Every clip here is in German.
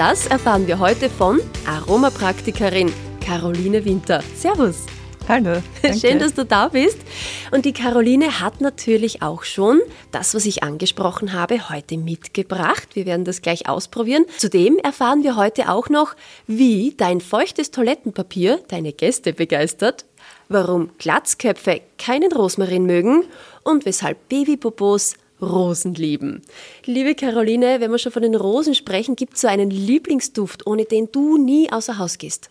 Das erfahren wir heute von Aromapraktikerin Caroline Winter. Servus. Hallo. Danke. Schön, dass du da bist. Und die Caroline hat natürlich auch schon das, was ich angesprochen habe, heute mitgebracht. Wir werden das gleich ausprobieren. Zudem erfahren wir heute auch noch, wie dein feuchtes Toilettenpapier deine Gäste begeistert, warum Glatzköpfe keinen Rosmarin mögen und weshalb Babypopos Rosen lieben. Liebe Caroline, wenn wir schon von den Rosen sprechen, gibt es so einen Lieblingsduft, ohne den du nie außer Haus gehst?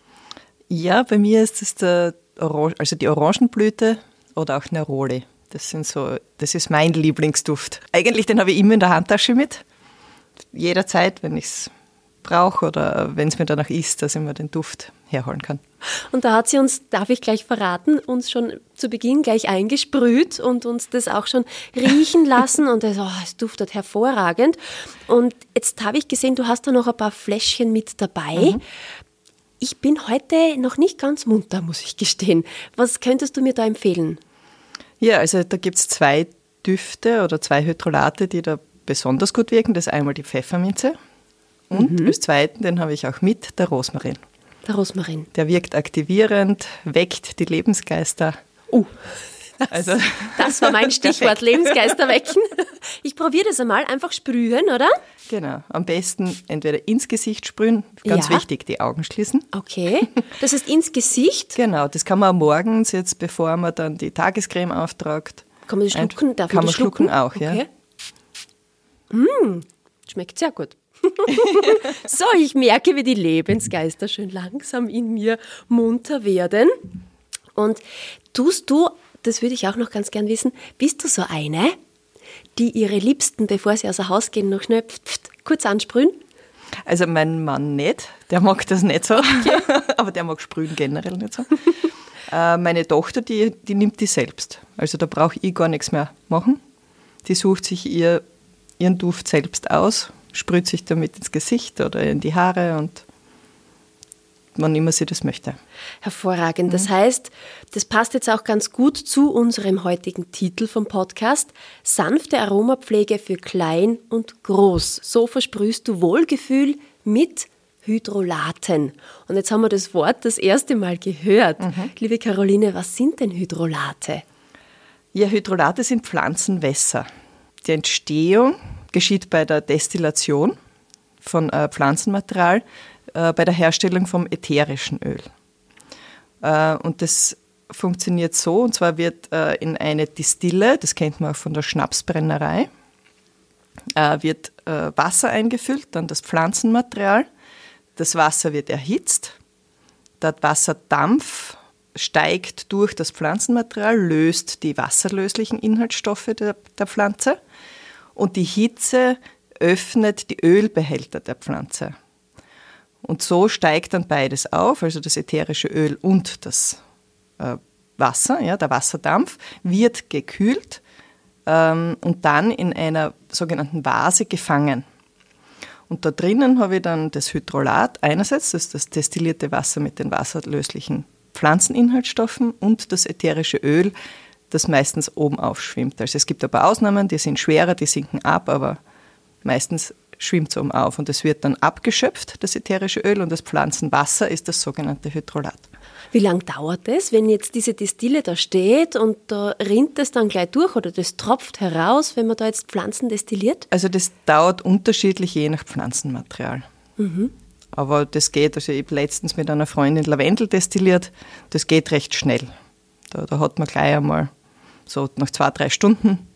Ja, bei mir ist es der Orange, also die Orangenblüte oder auch Neroli. Das sind so, das ist mein Lieblingsduft. Eigentlich den habe ich immer in der Handtasche mit. Jederzeit, wenn ich es brauche oder wenn es mir danach ist, dass ich mir den Duft herholen kann. Und da hat sie uns, darf ich gleich verraten, uns schon zu Beginn gleich eingesprüht und uns das auch schon riechen lassen und es, oh, es duftet hervorragend. Und jetzt habe ich gesehen, du hast da noch ein paar Fläschchen mit dabei. Mhm. Ich bin heute noch nicht ganz munter, muss ich gestehen. Was könntest du mir da empfehlen? Ja, also da gibt es zwei Düfte oder zwei Hydrolate, die da besonders gut wirken. Das ist einmal die Pfefferminze und mhm. als zweiten, den habe ich auch mit, der Rosmarin. Der Rosmarin. Der wirkt aktivierend, weckt die Lebensgeister. Uh. Das, also, das war mein Stichwort, Lebensgeister wecken. Ich probiere das einmal, einfach sprühen, oder? Genau, am besten entweder ins Gesicht sprühen, ganz ja. wichtig, die Augen schließen. Okay, das heißt ins Gesicht? Genau, das kann man morgens, jetzt bevor man dann die Tagescreme auftragt. Kann man das schlucken? Darf kann man schlucken? schlucken auch, okay. ja. Mmh, schmeckt sehr gut. so, ich merke, wie die Lebensgeister schön langsam in mir munter werden. Und tust du, das würde ich auch noch ganz gern wissen, bist du so eine, die ihre Liebsten, bevor sie außer Haus gehen, noch schnell kurz ansprühen? Also mein Mann nicht, der mag das nicht so, okay. aber der mag sprühen generell nicht so. Äh, meine Tochter, die, die nimmt die selbst. Also da brauche ich gar nichts mehr machen. Die sucht sich ihr, ihren Duft selbst aus sprüht sich damit ins Gesicht oder in die Haare und wann immer sie das möchte. Hervorragend. Das heißt, das passt jetzt auch ganz gut zu unserem heutigen Titel vom Podcast. Sanfte Aromapflege für klein und groß. So versprühst du Wohlgefühl mit Hydrolaten. Und jetzt haben wir das Wort das erste Mal gehört. Mhm. Liebe Caroline, was sind denn Hydrolate? Ja, Hydrolate sind Pflanzenwässer. Die Entstehung geschieht bei der Destillation von äh, Pflanzenmaterial, äh, bei der Herstellung vom ätherischen Öl. Äh, und das funktioniert so, und zwar wird äh, in eine Distille, das kennt man auch von der Schnapsbrennerei, äh, wird äh, Wasser eingefüllt, dann das Pflanzenmaterial. Das Wasser wird erhitzt, der Wasserdampf steigt durch das Pflanzenmaterial, löst die wasserlöslichen Inhaltsstoffe der, der Pflanze und die Hitze öffnet die Ölbehälter der Pflanze. Und so steigt dann beides auf, also das ätherische Öl und das äh, Wasser, ja, der Wasserdampf, wird gekühlt ähm, und dann in einer sogenannten Vase gefangen. Und da drinnen habe ich dann das Hydrolat einerseits, das ist das destillierte Wasser mit den wasserlöslichen Pflanzeninhaltsstoffen und das ätherische Öl das meistens oben aufschwimmt. Also es gibt ein paar Ausnahmen, die sind schwerer, die sinken ab, aber meistens schwimmt es oben auf und es wird dann abgeschöpft, das ätherische Öl, und das Pflanzenwasser ist das sogenannte Hydrolat. Wie lange dauert es, wenn jetzt diese Destille da steht und da rinnt es dann gleich durch oder das tropft heraus, wenn man da jetzt Pflanzen destilliert? Also das dauert unterschiedlich je nach Pflanzenmaterial. Mhm. Aber das geht, also ich habe letztens mit einer Freundin Lavendel destilliert, das geht recht schnell. Da, da hat man gleich einmal so nach zwei, drei Stunden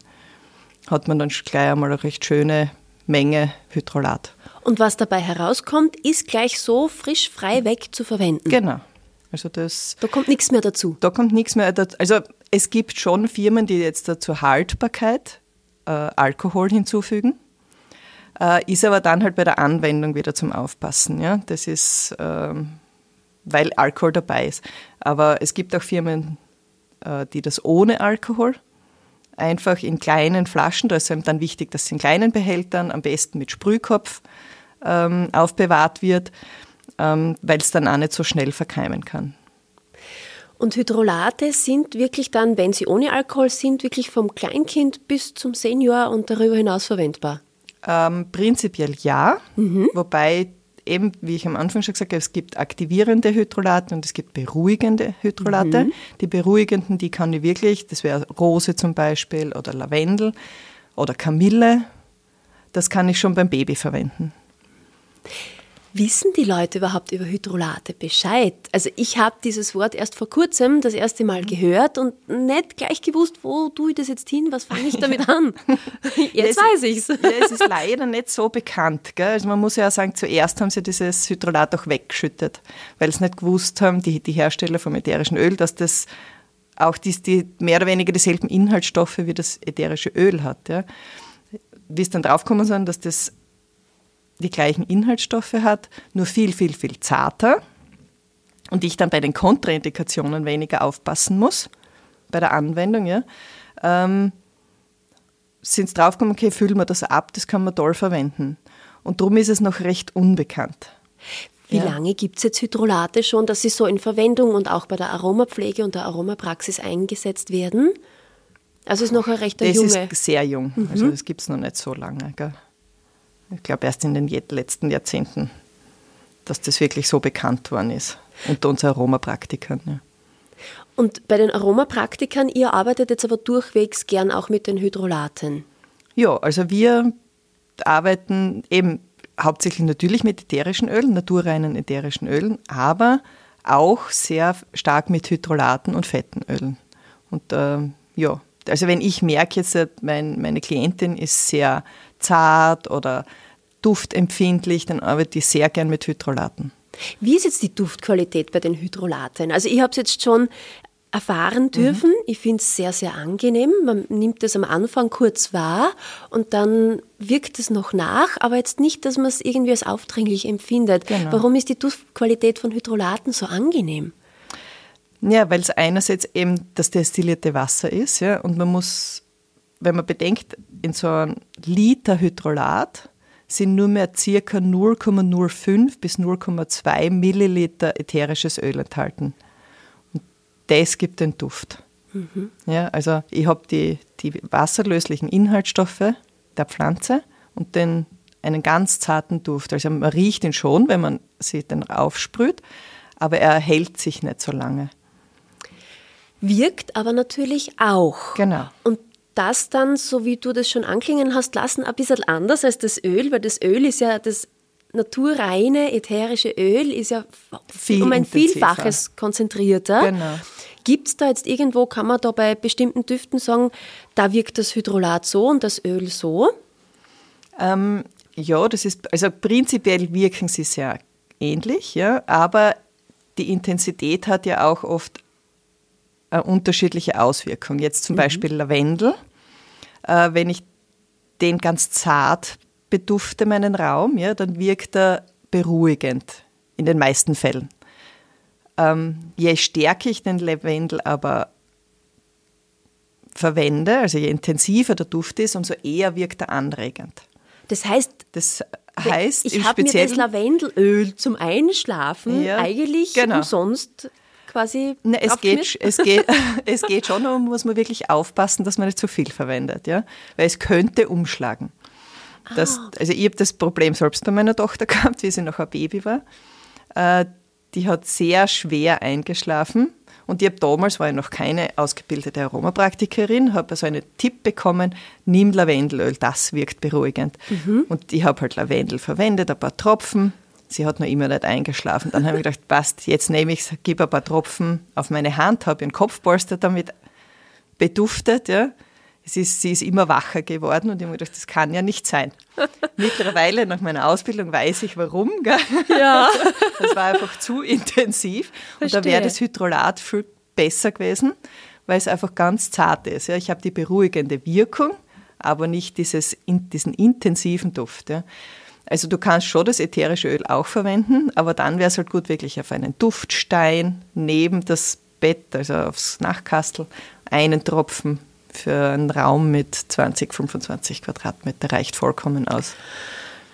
hat man dann gleich einmal eine recht schöne Menge Hydrolat. Und was dabei herauskommt, ist gleich so frisch frei weg zu verwenden. Genau. Also das, da kommt nichts mehr dazu. Da kommt nichts mehr dazu. Also es gibt schon Firmen, die jetzt zur Haltbarkeit äh, Alkohol hinzufügen. Äh, ist aber dann halt bei der Anwendung wieder zum Aufpassen. Ja? Das ist, ähm, weil Alkohol dabei ist. Aber es gibt auch Firmen, äh, die das ohne Alkohol einfach in kleinen Flaschen, da ist es dann wichtig, dass es in kleinen Behältern, am besten mit Sprühkopf ähm, aufbewahrt wird, ähm, weil es dann auch nicht so schnell verkeimen kann. Und Hydrolate sind wirklich dann, wenn sie ohne Alkohol sind, wirklich vom Kleinkind bis zum Senior und darüber hinaus verwendbar? Ähm, prinzipiell ja, mhm. wobei eben, wie ich am Anfang schon gesagt habe, es gibt aktivierende Hydrolate und es gibt beruhigende Hydrolate. Mhm. Die beruhigenden, die kann ich wirklich, das wäre Rose zum Beispiel oder Lavendel oder Kamille, das kann ich schon beim Baby verwenden. Wissen die Leute überhaupt über Hydrolate Bescheid? Also ich habe dieses Wort erst vor kurzem das erste Mal mhm. gehört und nicht gleich gewusst, wo tue ich das jetzt hin, was fange ich damit an? Jetzt weiß ich es. Ja, es ist leider nicht so bekannt. Gell? Also man muss ja sagen, zuerst haben sie dieses Hydrolat auch weggeschüttet, weil sie nicht gewusst haben, die, die Hersteller vom ätherischen Öl, dass das auch die, die mehr oder weniger dieselben Inhaltsstoffe wie das ätherische Öl hat. Ja? Wie es dann draufgekommen sind, dass das die gleichen Inhaltsstoffe hat, nur viel, viel, viel zarter und ich dann bei den Kontraindikationen weniger aufpassen muss, bei der Anwendung, ja, ähm, sind es draufgekommen, okay, füllen wir das ab, das kann man toll verwenden. Und darum ist es noch recht unbekannt. Wie ja. lange gibt es jetzt Hydrolate schon, dass sie so in Verwendung und auch bei der Aromapflege und der Aromapraxis eingesetzt werden? Also ist noch ein recht junge. Das ist sehr jung, mhm. also das gibt es noch nicht so lange. Gell? Ich glaube erst in den letzten Jahrzehnten, dass das wirklich so bekannt worden ist unter uns Aromapraktikern. Ja. Und bei den Aromapraktikern, ihr arbeitet jetzt aber durchwegs gern auch mit den Hydrolaten. Ja, also wir arbeiten eben hauptsächlich natürlich mit ätherischen Ölen, naturreinen ätherischen Ölen, aber auch sehr stark mit Hydrolaten und fetten Ölen. Und äh, ja, also wenn ich merke jetzt, mein, meine Klientin ist sehr zart oder duftempfindlich, dann arbeite ich sehr gern mit Hydrolaten. Wie ist jetzt die Duftqualität bei den Hydrolaten? Also ich habe es jetzt schon erfahren dürfen. Mhm. Ich finde es sehr, sehr angenehm. Man nimmt es am Anfang kurz wahr und dann wirkt es noch nach, aber jetzt nicht, dass man es irgendwie als aufdringlich empfindet. Genau. Warum ist die Duftqualität von Hydrolaten so angenehm? Ja, weil es einerseits eben das destillierte Wasser ist, ja, und man muss, wenn man bedenkt, in so einem Liter Hydrolat sind nur mehr ca. 0,05 bis 0,2 Milliliter ätherisches Öl enthalten. Und das gibt den Duft. Mhm. Ja, also ich habe die, die wasserlöslichen Inhaltsstoffe der Pflanze und den, einen ganz zarten Duft. Also man riecht ihn schon, wenn man sie dann aufsprüht, aber er hält sich nicht so lange. Wirkt aber natürlich auch. Genau. Und das dann, so wie du das schon anklingen hast lassen, ein bisschen anders als das Öl, weil das Öl ist ja das naturreine ätherische Öl ist ja Viel um ein Vielfaches konzentrierter. Genau. Gibt es da jetzt irgendwo, kann man da bei bestimmten Düften sagen, da wirkt das Hydrolat so und das Öl so? Ähm, ja, das ist, also prinzipiell wirken sie sehr ähnlich, ja, aber die Intensität hat ja auch oft äh, unterschiedliche Auswirkungen. Jetzt zum mhm. Beispiel Lavendel. Äh, wenn ich den ganz zart bedufte, meinen Raum, ja, dann wirkt er beruhigend in den meisten Fällen. Ähm, je stärker ich den Lavendel aber verwende, also je intensiver der Duft ist, umso eher wirkt er anregend. Das heißt, das heißt ich habe mir das Lavendelöl zum Einschlafen ja, eigentlich genau. umsonst quasi Na, es, geht, es, geht, es geht schon, um muss man wirklich aufpassen, dass man nicht zu viel verwendet, ja? weil es könnte umschlagen. Das, ah. Also ich habe das Problem selbst bei meiner Tochter gehabt, wie sie noch ein Baby war. Äh, die hat sehr schwer eingeschlafen und ich habe damals, war ich noch keine ausgebildete Aromapraktikerin, habe also einen Tipp bekommen, nimm Lavendelöl, das wirkt beruhigend. Mhm. Und ich habe halt Lavendel verwendet, ein paar Tropfen, Sie hat noch immer nicht eingeschlafen. Dann habe ich gedacht, passt, jetzt nehme ich es, gebe ein paar Tropfen auf meine Hand, habe ihren Kopfpolster damit beduftet. Ja. Es ist, sie ist immer wacher geworden und ich habe mir gedacht, das kann ja nicht sein. Mittlerweile, nach meiner Ausbildung, weiß ich warum. Gell? Ja. Das war einfach zu intensiv. Verstehe. Und da wäre das Hydrolat viel besser gewesen, weil es einfach ganz zart ist. Ja. Ich habe die beruhigende Wirkung, aber nicht dieses, diesen intensiven Duft. Ja. Also du kannst schon das ätherische Öl auch verwenden, aber dann wäre es halt gut, wirklich auf einen Duftstein neben das Bett, also aufs Nachtkastel, einen Tropfen für einen Raum mit 20, 25 Quadratmeter reicht vollkommen aus.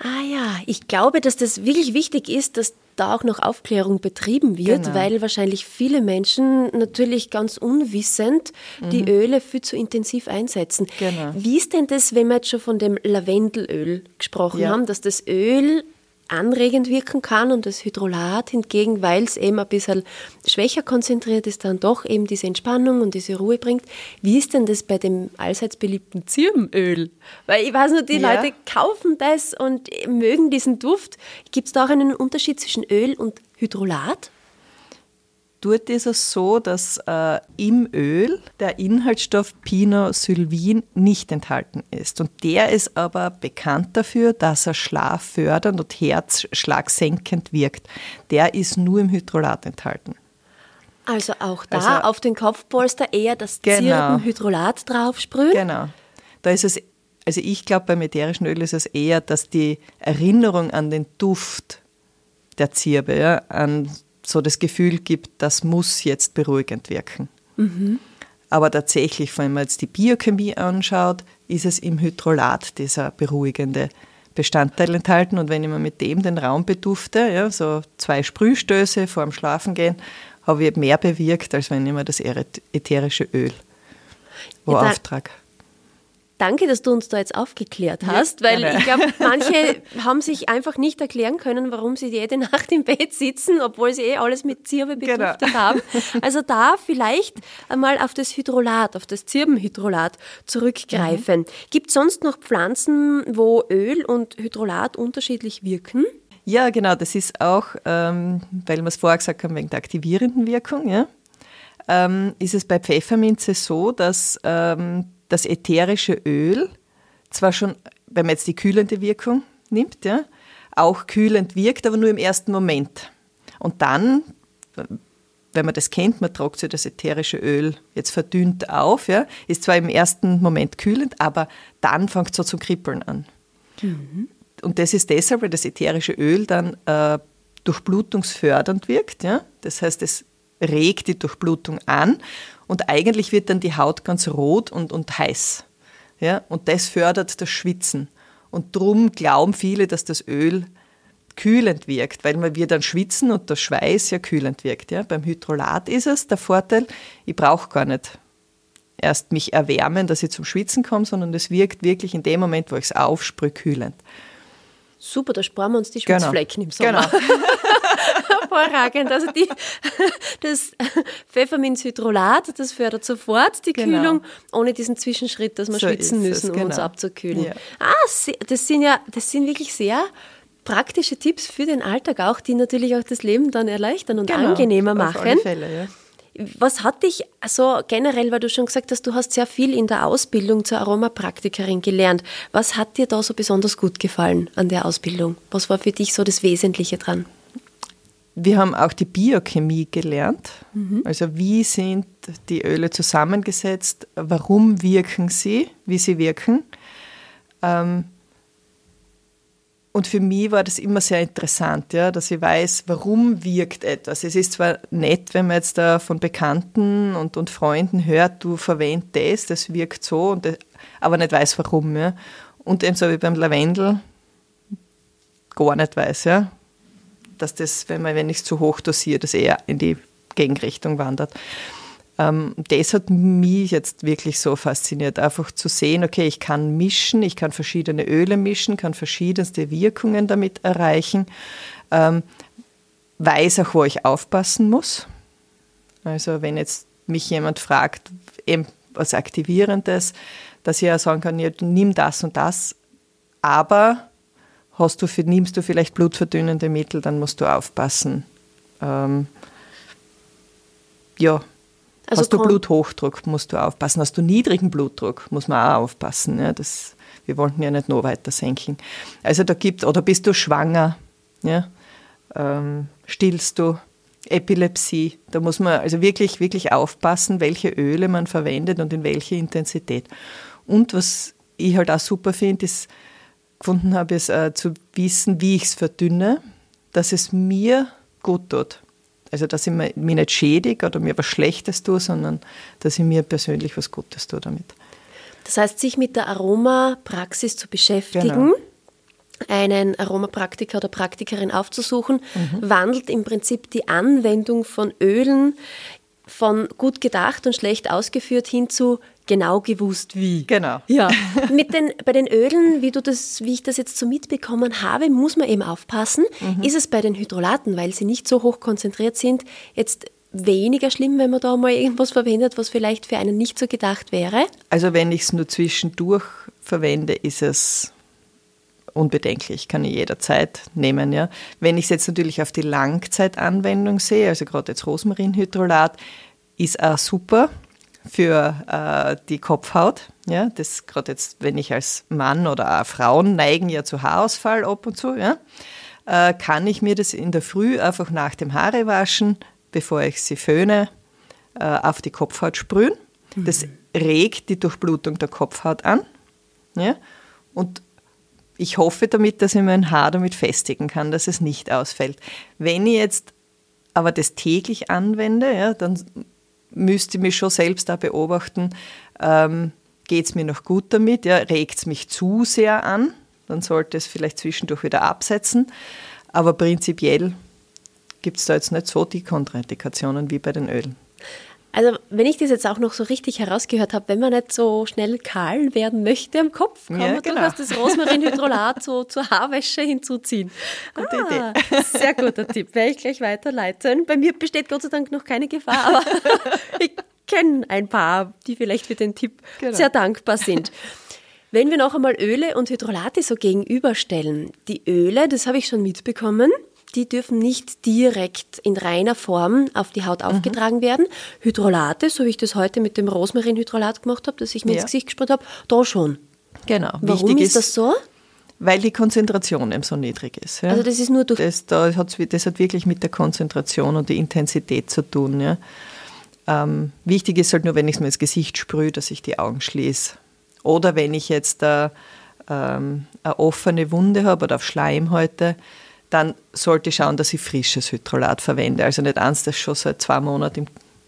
Ah ja, ich glaube, dass das wirklich wichtig ist, dass da auch noch Aufklärung betrieben wird, genau. weil wahrscheinlich viele Menschen natürlich ganz unwissend mhm. die Öle viel zu intensiv einsetzen. Genau. Wie ist denn das, wenn wir jetzt schon von dem Lavendelöl gesprochen ja. haben, dass das Öl anregend wirken kann und das Hydrolat hingegen, weil es eben ein bisschen schwächer konzentriert ist, dann doch eben diese Entspannung und diese Ruhe bringt. Wie ist denn das bei dem allseits beliebten Zirbenöl? Weil ich weiß nur, die ja. Leute kaufen das und mögen diesen Duft. Gibt es da auch einen Unterschied zwischen Öl und Hydrolat? Dort ist es so, dass äh, im Öl der Inhaltsstoff Pinosylvin nicht enthalten ist. Und der ist aber bekannt dafür, dass er schlaffördernd und herzschlagsenkend wirkt. Der ist nur im Hydrolat enthalten. Also auch da also, auf den Kopfpolster eher das genau, Zirbenhydrolat draufsprühen? Genau. Da ist es, also ich glaube, beim ätherischen Öl ist es eher, dass die Erinnerung an den Duft der Zirbe, ja, an so das Gefühl gibt, das muss jetzt beruhigend wirken. Mhm. Aber tatsächlich, wenn man jetzt die Biochemie anschaut, ist es im Hydrolat dieser beruhigende Bestandteil enthalten. Und wenn ich mir mit dem den Raum bedufte, ja, so zwei Sprühstöße vor dem Schlafengehen, habe ich mehr bewirkt, als wenn ich mir das ätherische Öl wo ja, auftrage. Danke, dass du uns da jetzt aufgeklärt hast, ja, weil ich glaube, manche haben sich einfach nicht erklären können, warum sie jede Nacht im Bett sitzen, obwohl sie eh alles mit Zirbe genau. beduftet genau. haben. Also da vielleicht einmal auf das Hydrolat, auf das Zirbenhydrolat zurückgreifen. Mhm. Gibt es sonst noch Pflanzen, wo Öl und Hydrolat unterschiedlich wirken? Ja, genau, das ist auch, ähm, weil wir es vorher gesagt haben, wegen der aktivierenden Wirkung, ja, ähm, ist es bei Pfefferminze so, dass ähm, das ätherische Öl zwar schon, wenn man jetzt die kühlende Wirkung nimmt, ja, auch kühlend wirkt, aber nur im ersten Moment. Und dann, wenn man das kennt, man tragt sich das ätherische Öl jetzt verdünnt auf, ja, ist zwar im ersten Moment kühlend, aber dann fängt es so zu kribbeln an. Mhm. Und das ist deshalb, weil das ätherische Öl dann äh, durchblutungsfördernd wirkt. Ja? Das heißt, es regt die Durchblutung an und eigentlich wird dann die Haut ganz rot und, und heiß. Ja? Und das fördert das Schwitzen. Und darum glauben viele, dass das Öl kühlend wirkt, weil wir dann schwitzen und der Schweiß ja kühlend wirkt. Ja? Beim Hydrolat ist es der Vorteil, ich brauche gar nicht erst mich erwärmen, dass ich zum Schwitzen komme, sondern es wirkt wirklich in dem Moment, wo ich es aufsprühe, kühlend. Super, da sparen wir uns die genau. Schwitzflecken genau. im Sommer. Genau. hervorragend. Also die, das Pfefferminzhydrolat, das fördert sofort die genau. Kühlung, ohne diesen Zwischenschritt, dass wir so schwitzen müssen, um genau. uns abzukühlen. Ja. Ah, das sind ja, das sind wirklich sehr praktische Tipps für den Alltag auch, die natürlich auch das Leben dann erleichtern und genau, angenehmer machen. Auf alle Fälle, ja. Was hat dich so generell, weil du schon gesagt hast, du hast sehr viel in der Ausbildung zur Aromapraktikerin gelernt. Was hat dir da so besonders gut gefallen an der Ausbildung? Was war für dich so das Wesentliche dran? Wir haben auch die Biochemie gelernt. Mhm. Also wie sind die Öle zusammengesetzt, warum wirken sie, wie sie wirken. Ähm, und für mich war das immer sehr interessant, ja, dass ich weiß, warum wirkt etwas. Es ist zwar nett, wenn man jetzt da von Bekannten und, und Freunden hört, du verwendest das, das wirkt so, und das, aber nicht weiß, warum. Ja. Und eben so wie beim Lavendel gar nicht weiß, ja dass das, wenn man wenn ich es zu hoch dosiert, das eher in die Gegenrichtung wandert. Ähm, das hat mich jetzt wirklich so fasziniert, einfach zu sehen, okay, ich kann mischen, ich kann verschiedene Öle mischen, kann verschiedenste Wirkungen damit erreichen, ähm, weiß auch, wo ich aufpassen muss. Also wenn jetzt mich jemand fragt, was Aktivierendes, dass ich ja sagen kann, ja, nimm das und das, aber hast du, nimmst du vielleicht blutverdünnende Mittel, dann musst du aufpassen. Ähm, ja, also hast du Bluthochdruck, musst du aufpassen. Hast du niedrigen Blutdruck, muss man auch aufpassen. Ja, das, wir wollten ja nicht noch weiter senken. Also da gibt, oder bist du schwanger, ja, ähm, stillst du, Epilepsie, da muss man also wirklich, wirklich aufpassen, welche Öle man verwendet und in welche Intensität. Und was ich halt auch super finde, ist, gefunden habe, ist äh, zu wissen, wie ich es verdünne, dass es mir gut tut. Also, dass ich mich nicht schädige oder mir was Schlechtes tue, sondern dass ich mir persönlich was Gutes tue damit. Das heißt, sich mit der Aromapraxis zu beschäftigen, genau. einen Aromapraktiker oder Praktikerin aufzusuchen, mhm. wandelt im Prinzip die Anwendung von Ölen von gut gedacht und schlecht ausgeführt hin zu genau gewusst wie. Genau. Ja. Mit den, bei den Ölen, wie, du das, wie ich das jetzt so mitbekommen habe, muss man eben aufpassen. Mhm. Ist es bei den Hydrolaten, weil sie nicht so hoch konzentriert sind, jetzt weniger schlimm, wenn man da mal irgendwas verwendet, was vielleicht für einen nicht so gedacht wäre? Also wenn ich es nur zwischendurch verwende, ist es unbedenklich, kann ich jederzeit nehmen. Ja. Wenn ich es jetzt natürlich auf die Langzeitanwendung sehe, also gerade jetzt Rosmarinhydrolat, ist auch super für äh, die Kopfhaut. Ja, das gerade jetzt, wenn ich als Mann oder auch Frauen neigen ja zu Haarausfall ab und zu, ja, äh, kann ich mir das in der Früh einfach nach dem Haarewaschen, bevor ich sie föhne, äh, auf die Kopfhaut sprühen. Mhm. Das regt die Durchblutung der Kopfhaut an. Ja, und ich hoffe damit, dass ich mein Haar damit festigen kann, dass es nicht ausfällt. Wenn ich jetzt aber das täglich anwende, ja, dann müsste mich schon selbst da beobachten, ähm, geht es mir noch gut damit, ja, regt es mich zu sehr an, dann sollte es vielleicht zwischendurch wieder absetzen. Aber prinzipiell gibt es da jetzt nicht so die Kontraindikationen wie bei den Ölen. Wenn ich das jetzt auch noch so richtig herausgehört habe, wenn man nicht so schnell kahl werden möchte am Kopf, kann ja, man genau. durchaus das Rosmarinhydrolat so zur Haarwäsche hinzuziehen. Gute ah, Idee. Sehr guter Tipp. Werde ich gleich weiterleiten. Bei mir besteht Gott sei Dank noch keine Gefahr, aber ich kenne ein paar, die vielleicht für den Tipp genau. sehr dankbar sind. Wenn wir noch einmal Öle und Hydrolate so gegenüberstellen, die Öle, das habe ich schon mitbekommen, die dürfen nicht direkt in reiner Form auf die Haut aufgetragen mhm. werden. Hydrolate, so wie ich das heute mit dem Rosmarinhydrolat gemacht habe, das ich mir ja. ins Gesicht gesprüht habe, da schon. Genau. Warum Wichtig ist das so? Weil die Konzentration eben so niedrig ist. Ja. Also das ist nur durch... Das, da hat, das hat wirklich mit der Konzentration und der Intensität zu tun. Ja. Ähm, wichtig ist halt nur, wenn ich es mir ins Gesicht sprühe, dass ich die Augen schließe. Oder wenn ich jetzt äh, ähm, eine offene Wunde habe oder auf Schleimhäute, dann sollte ich schauen, dass ich frisches Hydrolat verwende. Also nicht eins, das schon seit zwei Monaten im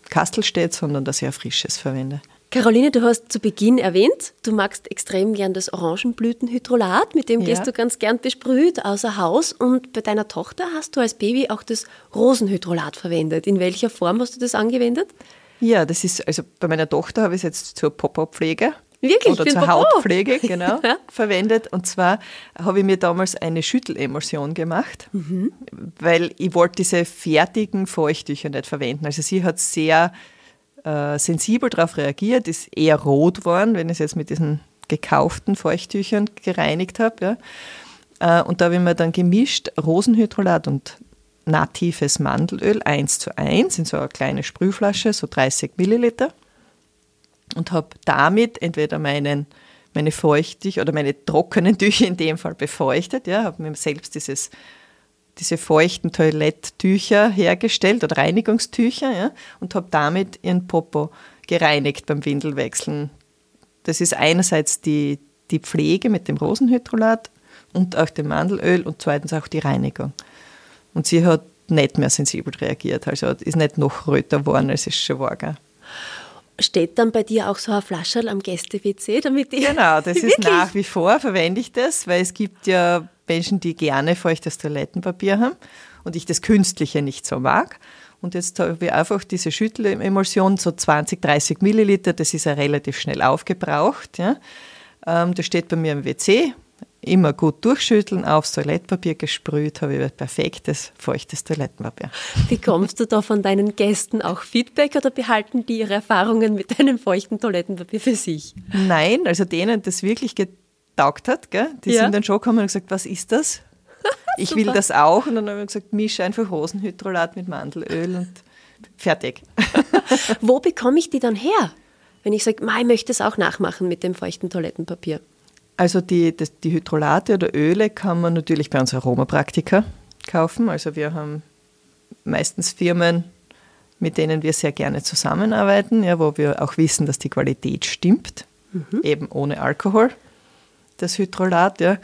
Kastel steht, sondern dass ich ein frisches verwende. Caroline, du hast zu Beginn erwähnt, du magst extrem gern das Orangenblütenhydrolat, mit dem ja. gehst du ganz gern besprüht außer Haus. Und bei deiner Tochter hast du als Baby auch das Rosenhydrolat verwendet. In welcher Form hast du das angewendet? Ja, das ist, also bei meiner Tochter habe ich es jetzt zur Pop-Up-Pflege Wirklich? Oder zur Hautpflege, genau, ja. verwendet. Und zwar habe ich mir damals eine Schüttelemulsion gemacht, mhm. weil ich wollte diese fertigen Feuchttücher nicht verwenden. Also sie hat sehr äh, sensibel darauf reagiert, ist eher rot geworden, wenn ich es jetzt mit diesen gekauften Feuchttüchern gereinigt habe. Ja. Äh, und da habe ich mir dann gemischt Rosenhydrolat und natives Mandelöl 1 zu 1 in so eine kleine Sprühflasche, so 30 Milliliter und habe damit entweder meinen, meine feuchtig oder meine trockenen Tücher in dem Fall befeuchtet, ja, habe mir selbst dieses, diese feuchten Toiletttücher hergestellt oder Reinigungstücher ja, und habe damit ihren Popo gereinigt beim Windelwechseln. Das ist einerseits die, die Pflege mit dem Rosenhydrolat und auch dem Mandelöl und zweitens auch die Reinigung. Und sie hat nicht mehr sensibel reagiert, also ist nicht noch röter geworden, als es schon war. Gell. Steht dann bei dir auch so ein Flascherl am Gäste-WC, damit ich Genau, das ist nach wie vor, verwende ich das, weil es gibt ja Menschen, die gerne feuchtes Toilettenpapier haben und ich das Künstliche nicht so mag. Und jetzt habe ich einfach diese Schüttelemulsion, so 20, 30 Milliliter, das ist ja relativ schnell aufgebraucht. Ja. Ähm, das steht bei mir im WC, immer gut durchschütteln, aufs Toilettenpapier gesprüht, habe ich perfektes, feuchtes Toilettenpapier. Bekommst du da von deinen Gästen auch Feedback oder behalten die ihre Erfahrungen mit deinem feuchten Toilettenpapier für sich? Nein, also denen das wirklich getaugt hat, gell? die ja. sind dann schon gekommen und gesagt, was ist das? Ich will das auch. Und dann habe ich gesagt, mische einfach Rosenhydrolat mit Mandelöl und fertig. Wo bekomme ich die dann her? Wenn ich sage, ich möchte es auch nachmachen mit dem feuchten Toilettenpapier. Also die, das, die Hydrolate oder Öle kann man natürlich bei uns Aromapraktika kaufen. Also wir haben meistens Firmen, mit denen wir sehr gerne zusammenarbeiten, ja, wo wir auch wissen, dass die Qualität stimmt, mhm. eben ohne Alkohol. das Hydrolat. Ja.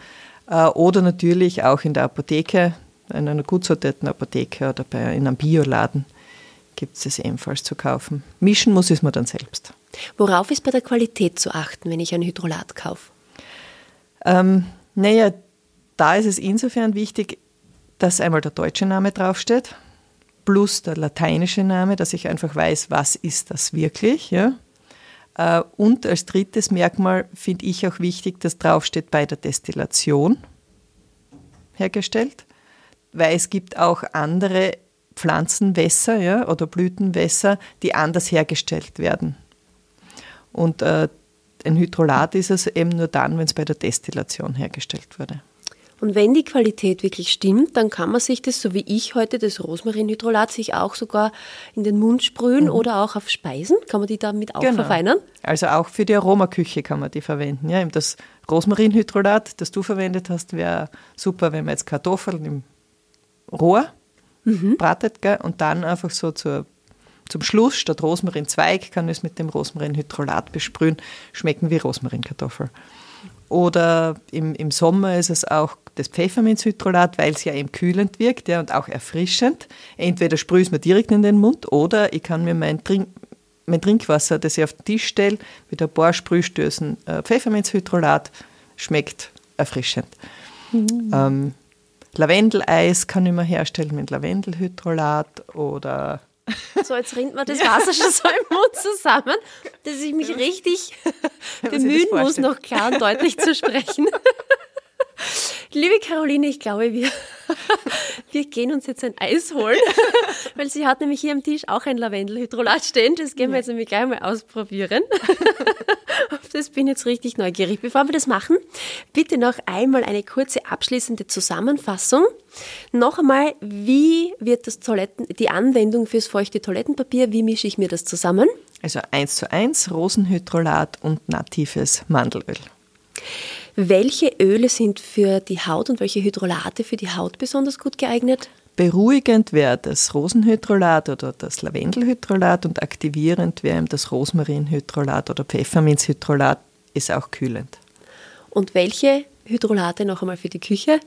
Äh, oder natürlich auch in der Apotheke, in einer gut sortierten Apotheke oder bei, in einem Bioladen gibt es es ebenfalls zu kaufen. Mischen muss es man dann selbst. Worauf ist bei der Qualität zu achten, wenn ich ein Hydrolat kaufe? Ähm, naja, da ist es insofern wichtig, dass einmal der deutsche Name draufsteht, plus der lateinische Name, dass ich einfach weiß, was ist das wirklich. Ja? Äh, und als drittes Merkmal finde ich auch wichtig, dass draufsteht bei der Destillation hergestellt, weil es gibt auch andere Pflanzenwässer ja, oder Blütenwässer, die anders hergestellt werden. Und äh, ein Hydrolat ist es eben nur dann, wenn es bei der Destillation hergestellt wurde. Und wenn die Qualität wirklich stimmt, dann kann man sich das, so wie ich heute, das Rosmarinhydrolat, sich auch sogar in den Mund sprühen mhm. oder auch auf Speisen. Kann man die damit auch genau. verfeinern? Also auch für die Aromaküche kann man die verwenden. Ja, das Rosmarinhydrolat, das du verwendet hast, wäre super, wenn man jetzt Kartoffeln im Rohr mhm. bratet gell? und dann einfach so zur, zum Schluss statt Rosmarinzweig kann es mit dem Rosmarinhydrolat besprühen, schmecken wie Rosmarinkartoffel. Oder im, im Sommer ist es auch das Pfefferminzhydrolat, weil es ja eben kühlend wirkt ja, und auch erfrischend. Entweder sprühe ich es mir direkt in den Mund oder ich kann mir mein, Trink, mein Trinkwasser, das ich auf den Tisch stelle, mit ein paar Sprühstößen äh, Pfefferminzhydrolat, schmeckt erfrischend. Mhm. Ähm, Lavendeleis kann ich mir herstellen mit Lavendelhydrolat oder so, jetzt rinnt mir das Wasser schon so im Mund zusammen, dass ich mich richtig bemühen muss, noch klar und deutlich zu sprechen. Liebe Caroline, ich glaube, wir, wir gehen uns jetzt ein Eis holen, weil sie hat nämlich hier am Tisch auch ein Lavendelhydrolat stehen. Das gehen wir jetzt nämlich gleich mal ausprobieren. Auf das bin ich jetzt richtig neugierig. Bevor wir das machen, bitte noch einmal eine kurze abschließende Zusammenfassung. Noch einmal, wie wird das Toiletten, die Anwendung fürs feuchte Toilettenpapier, wie mische ich mir das zusammen? Also 1 zu 1 Rosenhydrolat und natives Mandelöl. Welche Öle sind für die Haut und welche Hydrolate für die Haut besonders gut geeignet? Beruhigend wäre das Rosenhydrolat oder das Lavendelhydrolat und aktivierend wäre das Rosmarinhydrolat oder Pfefferminzhydrolat, ist auch kühlend. Und welche Hydrolate noch einmal für die Küche?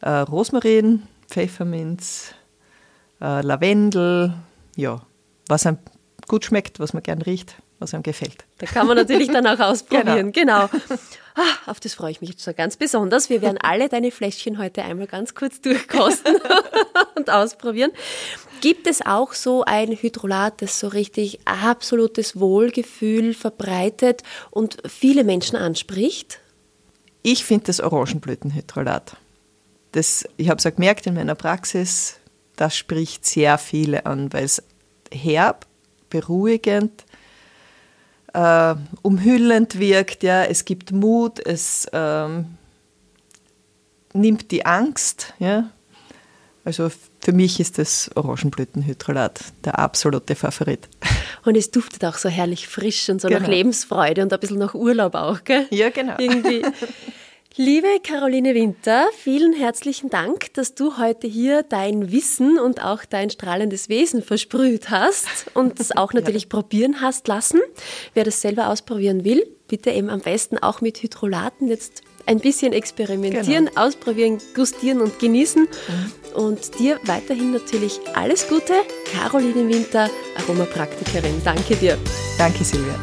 Äh, Rosmarin, Pfefferminz, äh, Lavendel, ja, was einem gut schmeckt, was man gern riecht, was einem gefällt. Da kann man natürlich dann auch ausprobieren, genau. genau. Ah, auf das freue ich mich jetzt so ganz besonders. Wir werden alle deine Fläschchen heute einmal ganz kurz durchkosten und ausprobieren. Gibt es auch so ein Hydrolat, das so richtig absolutes Wohlgefühl verbreitet und viele Menschen anspricht? Ich finde das Orangenblütenhydrolat. Das, ich habe es auch gemerkt in meiner Praxis, das spricht sehr viele an, weil es herb, beruhigend, äh, umhüllend wirkt. Ja. Es gibt Mut, es ähm, nimmt die Angst. Ja. Also für mich ist das Orangenblütenhydrolat der absolute Favorit. Und es duftet auch so herrlich frisch und so genau. nach Lebensfreude und ein bisschen nach Urlaub auch, gell? Ja, genau. Irgendwie. Liebe Caroline Winter, vielen herzlichen Dank, dass du heute hier dein Wissen und auch dein strahlendes Wesen versprüht hast und es auch natürlich ja. probieren hast lassen. Wer das selber ausprobieren will, bitte eben am besten auch mit Hydrolaten jetzt ein bisschen experimentieren, genau. ausprobieren, gustieren und genießen. Mhm. Und dir weiterhin natürlich alles Gute. Caroline Winter, Aromapraktikerin. Danke dir. Danke, Silvia.